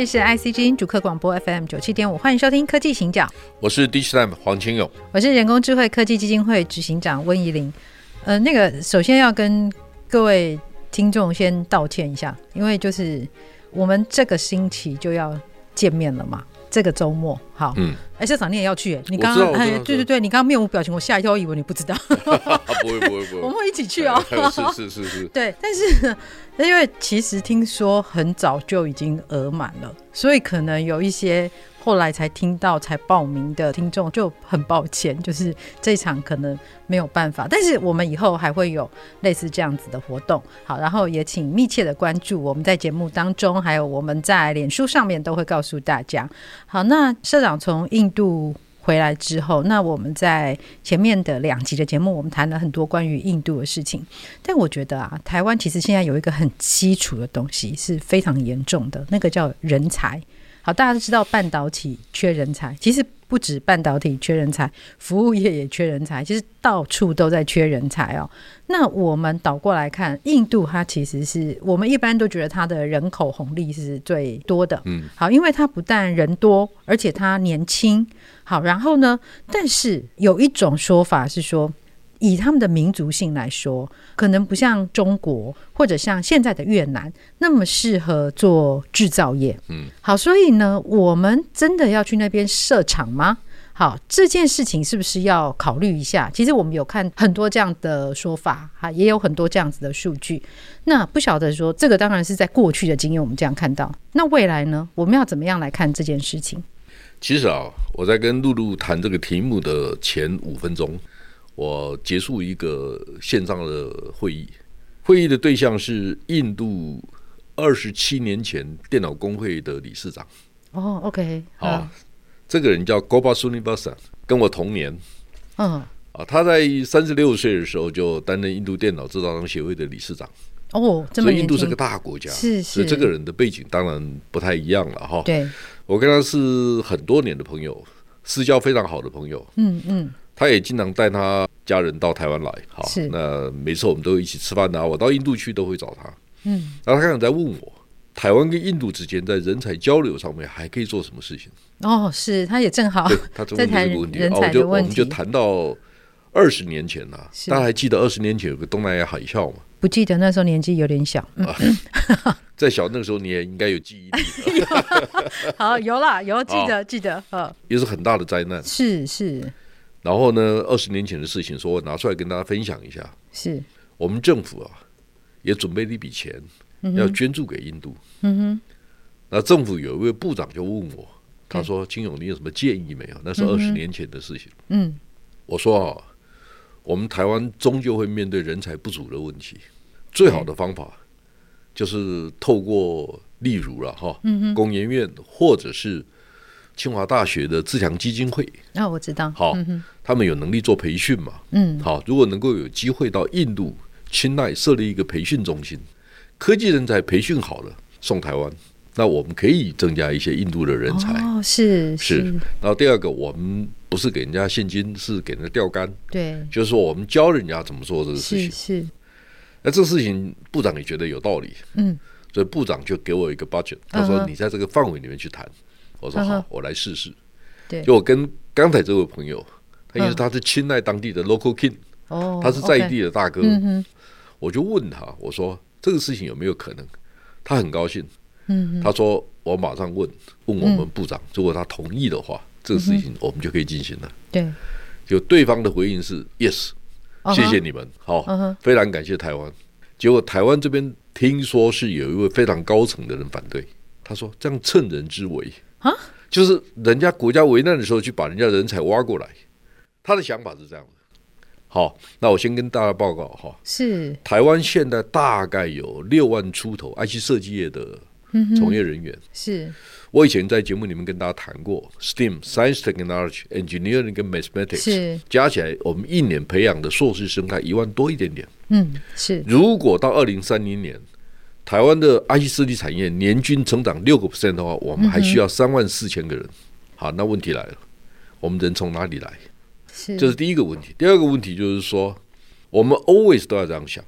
里是 IC 之音主客广播 FM 九七点五，欢迎收听科技行脚。我是 Digitime 黄清勇，我是人工智慧科技基金会执行长温怡玲。呃，那个首先要跟各位听众先道歉一下，因为就是我们这个星期就要见面了嘛。这个周末，好，嗯，哎，校长你也要去？你刚刚，哎，对对对，你刚刚面无表情，我吓一跳，我以为你不知道。不会不会不会，我们会一起去哦。是是是是。对，但是因为其实听说很早就已经额满了，所以可能有一些。后来才听到才报名的听众就很抱歉，就是这场可能没有办法，但是我们以后还会有类似这样子的活动。好，然后也请密切的关注我们在节目当中，还有我们在脸书上面都会告诉大家。好，那社长从印度回来之后，那我们在前面的两集的节目，我们谈了很多关于印度的事情。但我觉得啊，台湾其实现在有一个很基础的东西是非常严重的，那个叫人才。好，大家都知道半导体缺人才，其实不止半导体缺人才，服务业也缺人才，其实到处都在缺人才哦。那我们倒过来看，印度它其实是我们一般都觉得它的人口红利是最多的，嗯，好，因为它不但人多，而且它年轻，好，然后呢，但是有一种说法是说。以他们的民族性来说，可能不像中国或者像现在的越南那么适合做制造业。嗯，好，所以呢，我们真的要去那边设厂吗？好，这件事情是不是要考虑一下？其实我们有看很多这样的说法，哈，也有很多这样子的数据。那不晓得说，这个当然是在过去的经验，我们这样看到。那未来呢？我们要怎么样来看这件事情？其实啊，我在跟露露谈这个题目的前五分钟。我结束一个线上的会议，会议的对象是印度二十七年前电脑工会的理事长。哦，OK，好，这个人叫 Gopal Srinivasan，跟我同年。嗯，啊，他在三十六岁的时候就担任印度电脑制造商协会的理事长。哦，所以印度是个大国家，是是，所以这个人的背景当然不太一样了哈。对，我跟他是很多年的朋友，私交非常好的朋友。嗯嗯。他也经常带他家人到台湾来，好，那每次我们都一起吃饭啊。我到印度去都会找他，嗯，然后他刚才在问我，台湾跟印度之间在人才交流上面还可以做什么事情？哦，是，他也正好他 在谈人才的问题，我们就谈到二十年前了。大家还记得二十年前有个东南亚海啸吗？不记得，那时候年纪有点小，再小那个时候你也应该有记忆力。好，有啦，有记得记得，呃，也是很大的灾难，是是。然后呢，二十年前的事情，说我拿出来跟大家分享一下。是我们政府啊，也准备了一笔钱，要捐助给印度。嗯哼。那政府有一位部长就问我，他说：“金勇，你有什么建议没有？”那是二十年前的事情。嗯。我说啊，我们台湾终究会面对人才不足的问题，最好的方法就是透过，例如了哈，工研院或者是。清华大学的自强基金会啊，我知道。好，他们有能力做培训嘛？嗯，好，如果能够有机会到印度钦奈设立一个培训中心，科技人才培训好了送台湾，那我们可以增加一些印度的人才。哦，是是。然后第二个，我们不是给人家现金，是给人家钓竿。对，就是说我们教人家怎么做这个事情。是。那这个事情部长也觉得有道理。嗯。所以部长就给我一个 budget，他说你在这个范围里面去谈。我说好，我来试试。对，就我跟刚才这位朋友，他因为他是青睐当地的 local king，哦，他是在地的大哥。我就问他，我说这个事情有没有可能？他很高兴。嗯，他说我马上问问我们部长，如果他同意的话，这个事情我们就可以进行了。对，就对方的回应是 yes，谢谢你们，好，非常感谢台湾。结果台湾这边听说是有一位非常高层的人反对，他说这样趁人之危。啊，就是人家国家危难的时候，去把人家人才挖过来，他的想法是这样的。好，那我先跟大家报告哈，是台湾现在大概有六万出头 IC 设计业的从业人员。嗯、是我以前在节目里面跟大家谈过，STEAM Science Technology Engineering 跟 Mathematics 是加起来，我们一年培养的硕士生才一万多一点点。嗯，是。如果到二零三零年，台湾的 IC 设计产业年均成长六个 percent 的话，我们还需要三万四千个人。好，那问题来了，我们人从哪里来？是，这是第一个问题。第二个问题就是说，我们 always 都要这样想：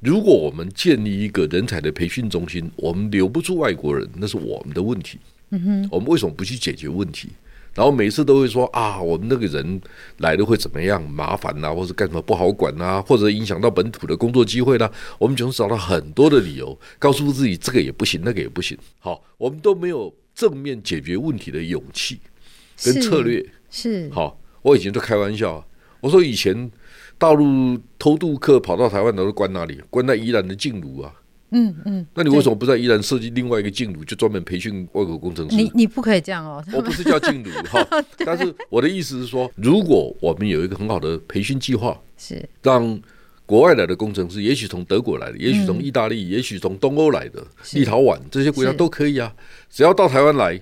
如果我们建立一个人才的培训中心，我们留不住外国人，那是我们的问题。嗯哼，我们为什么不去解决问题？然后每次都会说啊，我们那个人来了会怎么样麻烦呐、啊，或者干什么不好管呐、啊，或者影响到本土的工作机会啦。我们总是找到很多的理由，告诉自己这个也不行，那个也不行。好，我们都没有正面解决问题的勇气跟策略。是，是好。我以前都开玩笑，我说以前大陆偷渡客跑到台湾，都是关哪里？关在宜兰的静茹啊。嗯嗯。那你为什么不在宜兰设计另外一个静茹，就专门培训外国工程师？你你不可以这样哦。我不是叫静茹 哈，但是我的意思是说，如果我们有一个很好的培训计划，是让国外来的工程师，也许从德国来的，也许从意大利，嗯、也许从东欧来的，立陶宛这些国家都可以啊，只要到台湾来。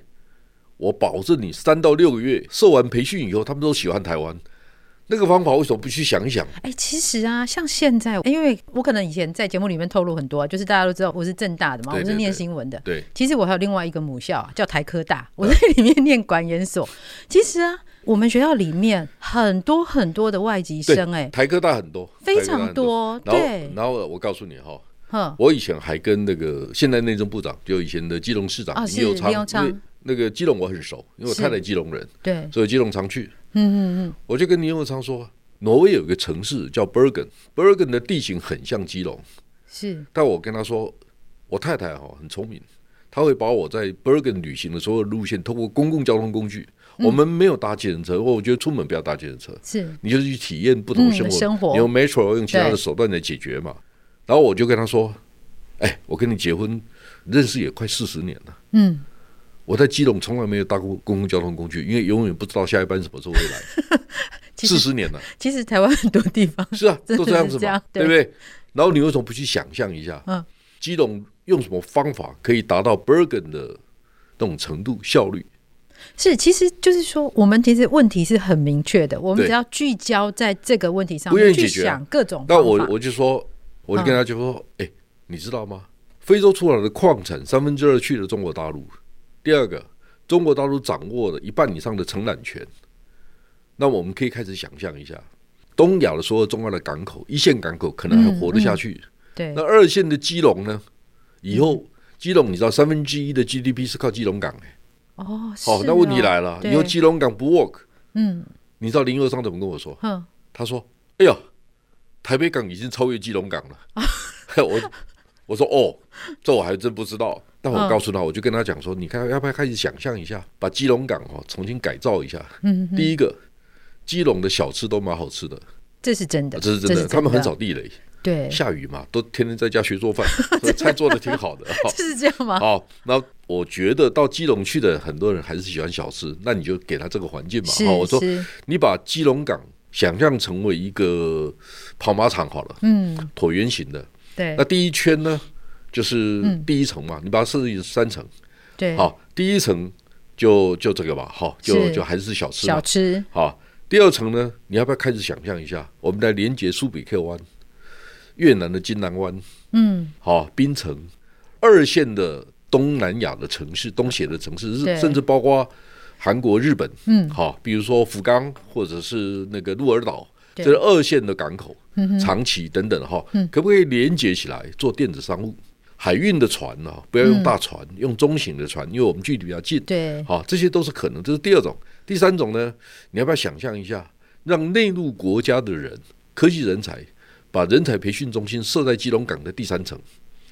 我保证你三到六个月受完培训以后，他们都喜欢台湾。那个方法为什么不去想一想？哎、欸，其实啊，像现在，因为我可能以前在节目里面透露很多，就是大家都知道我是正大的嘛，我是念新闻的。对，其实我还有另外一个母校叫台科大，我在里面念管研所。其实啊，我们学校里面很多很多的外籍生、欸，哎，台科大很多，非常多。多对，然后我告诉你哈，我以前还跟那个现在内政部长，就以前的基隆市长林右昌。那个基隆我很熟，因为我太太基隆人，对，所以基隆常去。嗯嗯嗯，我就跟林右昌说，挪威有一个城市叫 Bergen，Bergen 的地形很像基隆，是。但我跟他说，我太太哈很聪明，他会把我在 Bergen 旅行的所有路线，通过公共交通工具，我们没有搭计程车，我觉得出门不要搭计程车，是，你就是去体验不同生活，生活，你用 Metro 用其他的手段来解决嘛。然后我就跟他说，哎，我跟你结婚认识也快四十年了，嗯。我在基隆从来没有搭过公共交通工具，因为永远不知道下一班什么时候会来。四十年了，其实台湾很多地方是啊，都这样子嘛，对不对？然后你为什么不去想象一下，嗯，基隆用什么方法可以达到 Bergen 的那种程度效率？是，其实就是说，我们其实问题是很明确的，我们只要聚焦在这个问题上不愿意去想各种。那我我就说，我就跟他就说，哎，你知道吗？非洲出来的矿产三分之二去了中国大陆。第二个，中国大陆掌握了一半以上的承揽权，那我们可以开始想象一下，东亚的所有重要的港口、一线港口可能还活得下去。嗯嗯、对，那二线的基隆呢？以后、嗯、基隆，你知道三分之一的 GDP 是靠基隆港哎、欸。哦，好、哦，那问题来了，以后基隆港不 work，嗯，你知道林右昌怎么跟我说？嗯，他说：“哎呀，台北港已经超越基隆港了。啊 ”我我说：“哦，这我还真不知道。”但我告诉他，我就跟他讲说：“你看，要不要开始想象一下，把基隆港哦重新改造一下？嗯，第一个，基隆的小吃都蛮好吃的，这是真的，这是真的。他们很少地雷，对，下雨嘛，都天天在家学做饭，菜做的挺好的。这是这样吗？好，那我觉得到基隆去的很多人还是喜欢小吃，那你就给他这个环境嘛。好，我说你把基隆港想象成为一个跑马场好了，嗯，椭圆形的，对。那第一圈呢？就是第一层嘛，你把它设计成三层，对，好，第一层就就这个吧，好，就就还是小吃，小吃，好，第二层呢，你要不要开始想象一下，我们来连接苏比克湾、越南的金兰湾，嗯，好，槟城，二线的东南亚的城市，东协的城市，甚至包括韩国、日本，嗯，好，比如说福冈或者是那个鹿儿岛，这是二线的港口，长期等等，哈，可不可以连接起来做电子商务？海运的船呢、啊，不要用大船，嗯、用中型的船，因为我们距离比较近。对，好，这些都是可能。这是第二种，第三种呢？你要不要想象一下，让内陆国家的人，科技人才，把人才培训中心设在基隆港的第三层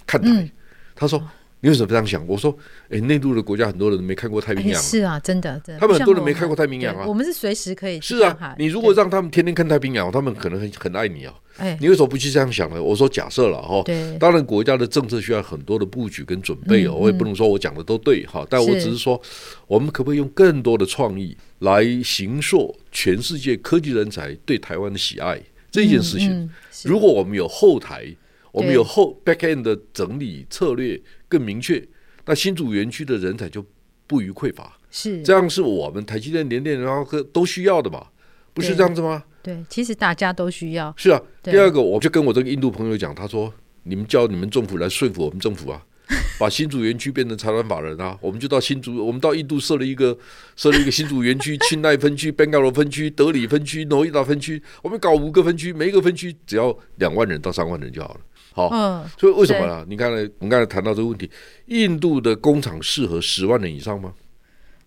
看台？嗯、他说。你为什么这样想？我说，哎，内陆的国家很多人没看过太平洋，是啊，真的，真的。他们很多人没看过太平洋啊。我们是随时可以。是啊，你如果让他们天天看太平洋，他们可能很很爱你啊。哎，你为什么不去这样想呢？我说假设了哈，当然国家的政策需要很多的布局跟准备哦，我也不能说我讲的都对哈，但我只是说，我们可不可以用更多的创意来形塑全世界科技人才对台湾的喜爱？这件事情，如果我们有后台，我们有后 back end 的整理策略更明确，那新竹园区的人才就不予匮乏。是这样，是我们台积电、联电、然后科都需要的嘛？不是这样子吗？对，其实大家都需要。是啊，第二个，我就跟我这个印度朋友讲，他说：“你们叫你们政府来说服我们政府啊，把新竹园区变成财团法人啊，我们就到新竹，我们到印度设了一个设了一个新竹园区、钦奈分区、Bangalore 分区、德里分区、诺伊达分区，我们搞五个分区，每一个分区只要两万人到三万人就好了。好，嗯，所以为什么呢？你刚才我们刚才谈到这个问题，印度的工厂适合十万人以上吗？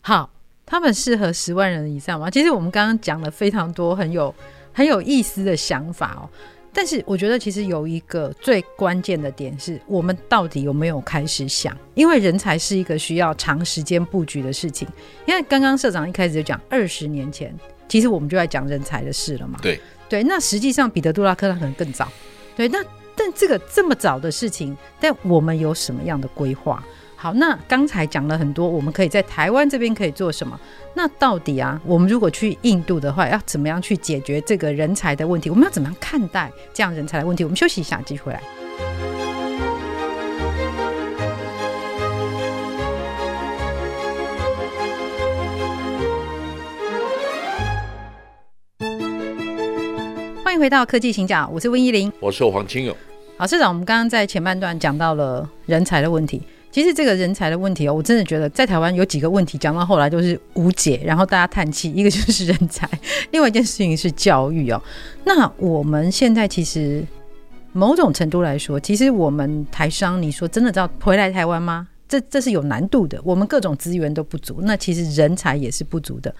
好。他们适合十万人以上吗？其实我们刚刚讲了非常多很有很有意思的想法哦。但是我觉得其实有一个最关键的点是我们到底有没有开始想？因为人才是一个需要长时间布局的事情。因为刚刚社长一开始就讲，二十年前其实我们就在讲人才的事了嘛。对对，那实际上彼得·杜拉克他可能更早。对，那但这个这么早的事情，但我们有什么样的规划？好，那刚才讲了很多，我们可以在台湾这边可以做什么？那到底啊，我们如果去印度的话，要怎么样去解决这个人才的问题？我们要怎么样看待这样人才的问题？我们休息一下，继续回来。迎回到科技行脚，我是温依玲，我是黄清勇。好，社长，我们刚刚在前半段讲到了人才的问题。其实这个人才的问题哦，我真的觉得在台湾有几个问题讲到后来都是无解，然后大家叹气。一个就是人才，另外一件事情是教育哦。那我们现在其实某种程度来说，其实我们台商，你说真的要回来台湾吗？这这是有难度的。我们各种资源都不足，那其实人才也是不足的。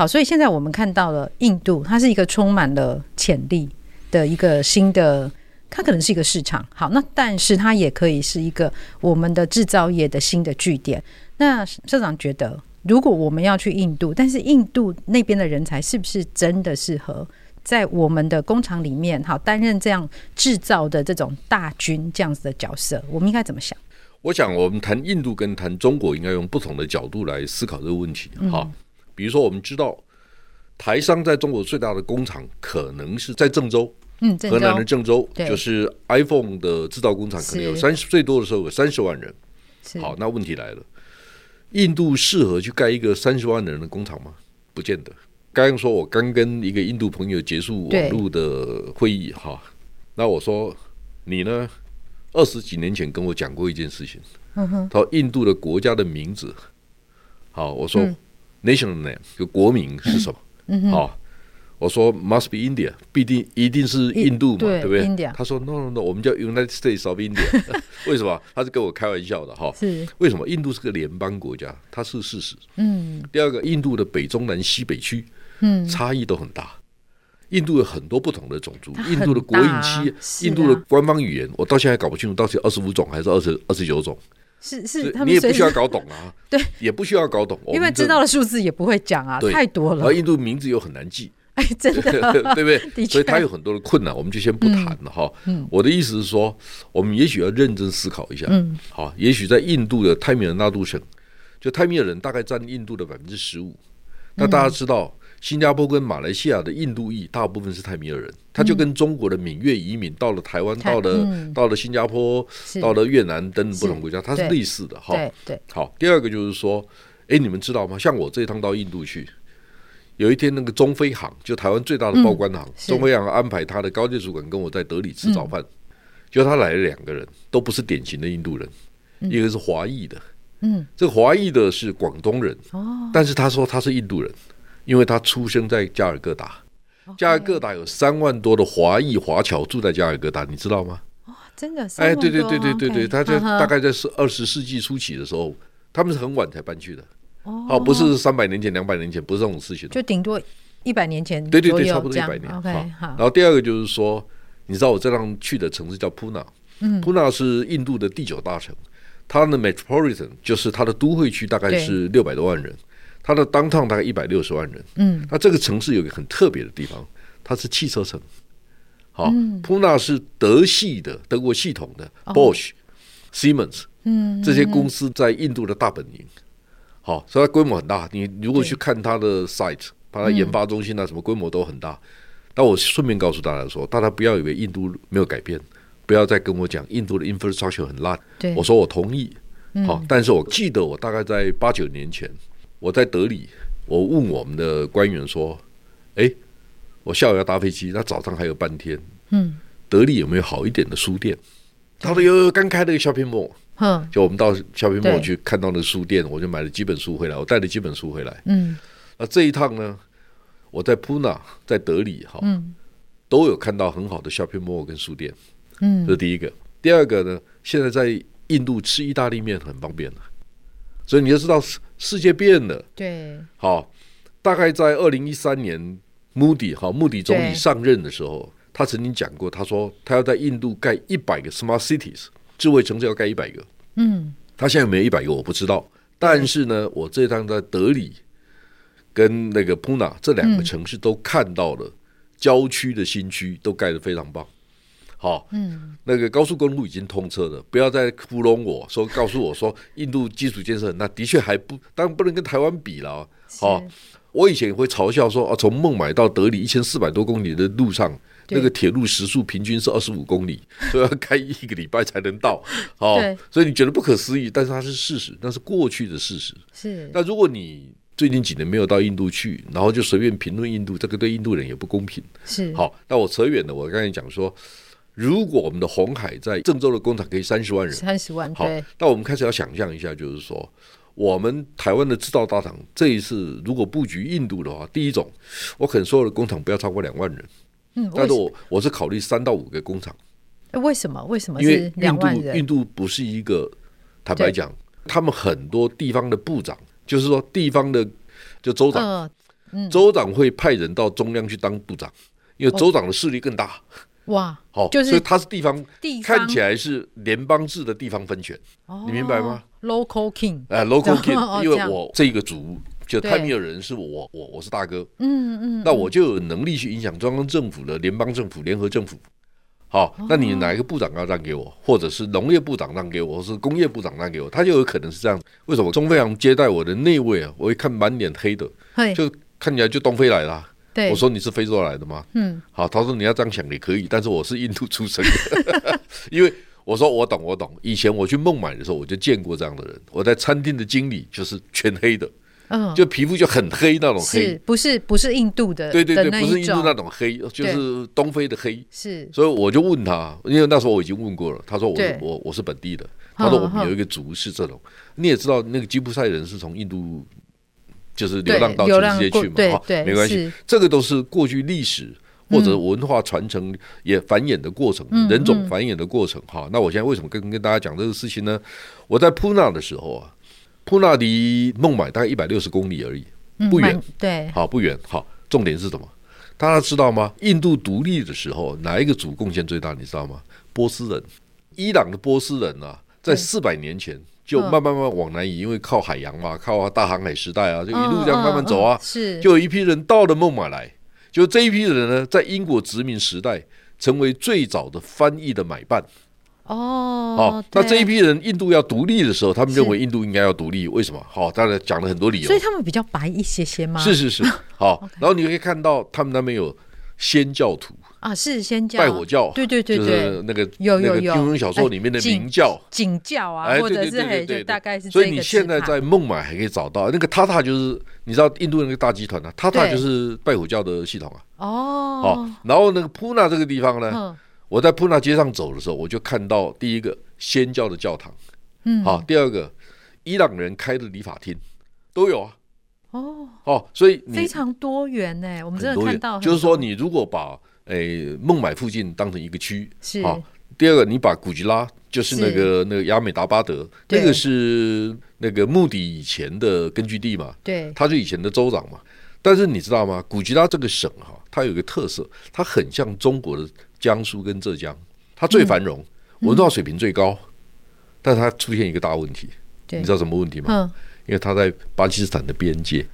好，所以现在我们看到了印度，它是一个充满了潜力的一个新的。它可能是一个市场，好，那但是它也可以是一个我们的制造业的新的据点。那社长觉得，如果我们要去印度，但是印度那边的人才是不是真的适合在我们的工厂里面，好担任这样制造的这种大军这样子的角色？我们应该怎么想？我想，我们谈印度跟谈中国，应该用不同的角度来思考这个问题。好，嗯，比如说，我们知道台商在中国最大的工厂可能是在郑州。嗯，河南的郑州就是 iPhone 的制造工厂，可能有三十最多的时候有三十万人。好，那问题来了，印度适合去盖一个三十万人的工厂吗？不见得。刚刚说我刚跟一个印度朋友结束网络的会议哈，那我说你呢？二十几年前跟我讲过一件事情，他说印度的国家的名字，好，我说 national name 就国名是什么？好。我说 must be India，必定一定是印度嘛，对，对不对？India. 他说 no no no，我们叫 United States of India。为什么？他是跟我开玩笑的哈。是。为什么？印度是个联邦国家，它是事实。嗯。第二个，印度的北中南西北区，嗯，差异都很大。印度有很多不同的种族，印度的国营企业，印度的官方语言，我到现在搞不清楚到底二十五种还是二十二十九种。是是，你也不需要搞懂啊。对，也不需要搞懂，因为知道的数字也不会讲啊，太多了。而印度名字又很难记。哎，真的，对不对？所以他有很多的困难，我们就先不谈了哈。我的意思是说，我们也许要认真思考一下。嗯，好，也许在印度的泰米尔纳度省，就泰米尔人大概占印度的百分之十五。那大家知道，新加坡跟马来西亚的印度裔大部分是泰米尔人，他就跟中国的闽粤移民到了台湾，到了到了新加坡，到了越南等等不同国家，它是类似的哈。对对。好，第二个就是说，哎，你们知道吗？像我这一趟到印度去。有一天，那个中飞航就台湾最大的报关行，嗯、中飞航安排他的高级主管跟我在德里吃早饭，就、嗯、他来了两个人，都不是典型的印度人，嗯、一个是华裔的，嗯，这个华裔的是广东人，哦，但是他说他是印度人，因为他出生在加尔各答，哦、加尔各答有三万多的华裔华侨住在加尔各答，你知道吗？哦，真的，哎，对对对对对对，他在大概在是二十世纪初期的时候，他们是很晚才搬去的。哦，不是三百年前、两百年前，不是这种事情，就顶多一百年前，对对对，差不多一百年。OK，好。然后第二个就是说，你知道我这趟去的城市叫普纳，嗯，普纳是印度的第九大城，它的 metropolitan 就是它的都会区大概是六百多万人，它的 downtown 大概一百六十万人，嗯，那这个城市有一个很特别的地方，它是汽车城，好，普纳是德系的德国系统的 Bosch、Siemens，嗯，这些公司在印度的大本营。好，所以它规模很大。你如果去看它的 site，把它研发中心啊什么规模都很大。但我顺便告诉大家说，大家不要以为印度没有改变，不要再跟我讲印度的 infrastructure 很烂。对，我说我同意。好，嗯，但是我记得我大概在八九年前，我在德里，我问我们的官员说：“哎，我下午要搭飞机，那早上还有半天，嗯，德里有没有好一点的书店？”他说：“有有，刚开了个 shopping mall。”嗯，就我们到 shopping mall 去看到那书店，我就买了几本书回来，我带了几本书回来。嗯，那这一趟呢，我在普纳，在德里哈，嗯，都有看到很好的 shopping mall 跟书店。嗯，这是第一个。第二个呢，现在在。印度吃意大利面很方便的，所以你就知道世世界变了。对，好，大概在二零一三年，穆迪哈穆迪总理上任的时候，他曾经讲过，他说他要在印度盖一百个 smart cities 智慧城市，要盖一百个。嗯，他现在有没有一百个我不知道，但是呢，我这趟在德里跟那个普纳这两个城市都看到了郊区的新区都盖得非常棒。好，嗯，那个高速公路已经通车了，不要再糊弄我说，告诉我说印度基础建设，那的确还不，当然不能跟台湾比了。好，我以前也会嘲笑说，啊，从孟买到德里一千四百多公里的路上，那个铁路时速平均是二十五公里，所以要开一个礼拜才能到。好，所以你觉得不可思议，但是它是事实，那是过去的事实。是，那如果你最近几年没有到印度去，然后就随便评论印度，这个对印度人也不公平。是，好，那我扯远了，我刚才讲说。如果我们的红海在郑州的工厂可以三十万人，三十万，好，那我们开始要想象一下，就是说，我们台湾的制造大厂这一次如果布局印度的话，第一种，我可能所有的工厂不要超过两万人，嗯，但是我我是考虑三到五个工厂，为什么？为什么？因为印度印度不是一个，坦白讲，他们很多地方的部长，就是说地方的就州长，州长会派人到中央去当部长，因为州长的势力更大。哇，好，所以它是地方，看起来是联邦制的地方分权，你明白吗？Local King，哎，Local King，因为我这个族就泰米尔人是我，我我是大哥，嗯嗯，那我就有能力去影响中央政府的联邦政府、联合政府。好，那你哪一个部长要让给我，或者是农业部长让给我，或是工业部长让给我，他就有可能是这样。为什么钟飞航接待我的那位啊？我一看满脸黑的，就看起来就东非来了。我说你是非洲来的吗？嗯，好，他说你要这样想也可以，但是我是印度出生的，因为我说我懂我懂。以前我去孟买的时候，我就见过这样的人。我在餐厅的经理就是全黑的，嗯，就皮肤就很黑那种黑，是不是不是印度的？对对对，不是印度那种黑，就是东非的黑。是，所以我就问他，因为那时候我已经问过了，他说我我我是本地的，他说我们有一个族是这种。你也知道，那个吉普赛人是从印度。就是流浪到全世界去嘛，哈，没关系，这个都是过去历史或者文化传承也繁衍的过程，人种繁衍的过程，哈。那我现在为什么跟跟大家讲这个事情呢？我在普纳的时候啊，普纳离孟买大概一百六十公里而已，不远，对，好不远，好。重点是什么？大家知道吗？印度独立的时候，哪一个主贡献最大？你知道吗？波斯人，伊朗的波斯人啊，在四百年前。就慢慢慢往南移，因为靠海洋嘛，靠大航海时代啊，就一路这样慢慢走啊。是，就有一批人到了孟买来，就这一批人呢，在英国殖民时代成为最早的翻译的买办。哦，好，那这一批人印度要独立的时候，他们认为印度应该要独立，为什么？好，当然讲了很多理由。所以他们比较白一些些吗？是是是，好，然后你可以看到他们那边有先教徒。啊，是先教拜火教，对对对对，就是那个有有有。金庸小说里面的明教、景教啊，或者是就大概是。所以你现在在孟买还可以找到那个塔塔，就是你知道印度那个大集团啊，塔塔就是拜火教的系统啊。哦，好，然后那个普纳这个地方呢，我在普纳街上走的时候，我就看到第一个仙教的教堂，嗯，好，第二个伊朗人开的理发厅。都有啊。哦。哦，所以非常多元呢，我们真的看到，就是说你如果把诶，孟买附近当成一个区是好。第二个，你把古吉拉，就是那个那个亚美达巴德，那个是那个穆迪以前的根据地嘛？对，他是以前的州长嘛。但是你知道吗？古吉拉这个省哈，它有一个特色，它很像中国的江苏跟浙江，它最繁荣，文化水平最高，但是它出现一个大问题，你知道什么问题吗？因为它在巴基斯坦的边界。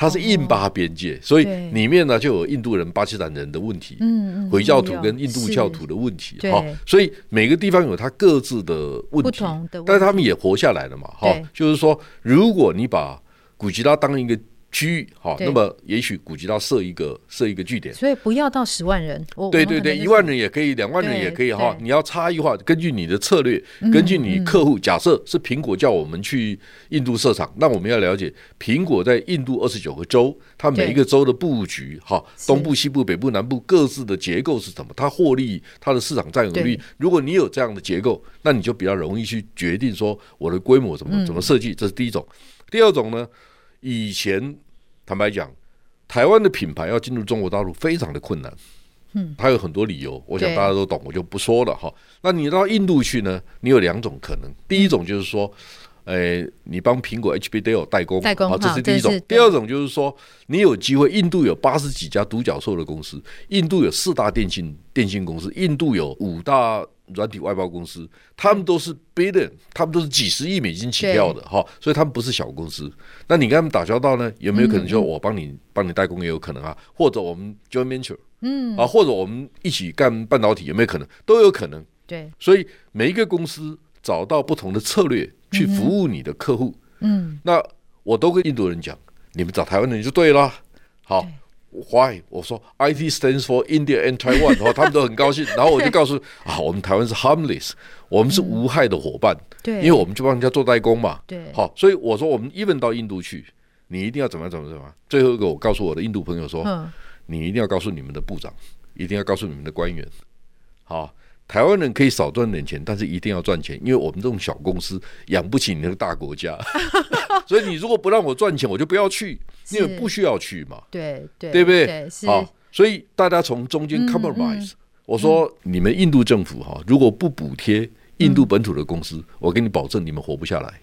它是印巴边界，所以里面呢就有印度人、巴基斯坦人的问题，嗯，回教徒跟印度教徒的问题，哈，所以每个地方有它各自的问题，但是他们也活下来了嘛，哈，就是说，如果你把古吉拉当一个区域，好，那么也许估计到设一个设一个据点，所以不要到十万人，对对对，一万人也可以，两万人也可以哈。你要差异化，根据你的策略，根据你客户，假设是苹果叫我们去印度设厂，那我们要了解苹果在印度二十九个州，它每一个州的布局，哈，东部、西部、北部、南部各自的结构是什么？它获利、它的市场占有率，如果你有这样的结构，那你就比较容易去决定说我的规模怎么怎么设计，这是第一种。第二种呢，以前。坦白讲，台湾的品牌要进入中国大陆非常的困难，嗯，它有很多理由，我想大家都懂，我就不说了哈。那你到印度去呢？你有两种可能，第一种就是说，诶，你帮苹果 HP Dell 代工，代工，这是第一种。第二种就是说，你有机会，印度有八十几家独角兽的公司，印度有四大电信电信公司，印度有五大。软体外包公司，他们都是 billion，他们都是几十亿美金起跳的哈，所以他们不是小公司。那你跟他们打交道呢，有没有可能就我帮你帮你代工也有可能啊？或者我们 joint venture，嗯啊，或者我们一起干半导体有没有可能？都有可能。对，所以每一个公司找到不同的策略去服务你的客户，嗯，那我都跟印度人讲，你们找台湾人就对了。好。Why？我说 IT stands for India and Taiwan，然后他们都很高兴。然后我就告诉啊，我们台湾是 harmless，我们是无害的伙伴。对，因为我们就帮人家做代工嘛。对，好，所以我说我们 even 到印度去，你一定要怎么怎么怎么。最后一个，我告诉我的印度朋友说，你一定要告诉你们的部长，一定要告诉你们的官员，好。台湾人可以少赚点钱，但是一定要赚钱，因为我们这种小公司养不起你那个大国家，所以你如果不让我赚钱，我就不要去，因为不需要去嘛，对对，对不对？好，所以大家从中间 compromise，、我说你们印度政府哈，如果不补贴印度本土的公司，嗯、我给你保证，你们活不下来。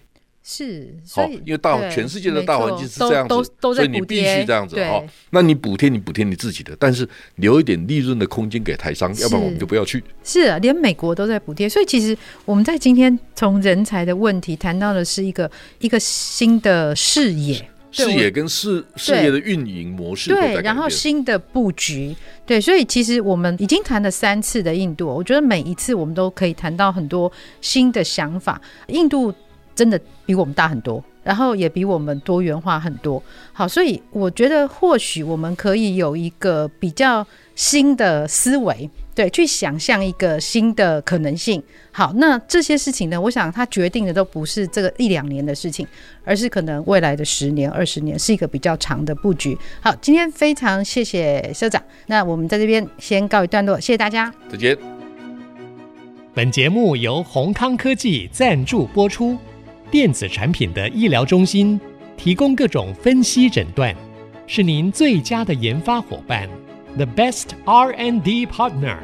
是，好，因为大全世界的大环境是这样子，所以你必须这样子哈。那你补贴你补贴你自己的，但是留一点利润的空间给台商，要不然我们就不要去。是啊，连美国都在补贴，所以其实我们在今天从人才的问题谈到的是一个一个新的视野，视野跟事事业的运营模式，对，然后新的布局，对，所以其实我们已经谈了三次的印度，我觉得每一次我们都可以谈到很多新的想法，印度。真的比我们大很多，然后也比我们多元化很多。好，所以我觉得或许我们可以有一个比较新的思维，对，去想象一个新的可能性。好，那这些事情呢，我想它决定的都不是这个一两年的事情，而是可能未来的十年、二十年，是一个比较长的布局。好，今天非常谢谢社长，那我们在这边先告一段落，谢谢大家，再见。本节目由宏康科技赞助播出。电子产品的医疗中心提供各种分析诊断，是您最佳的研发伙伴，The best R&D partner。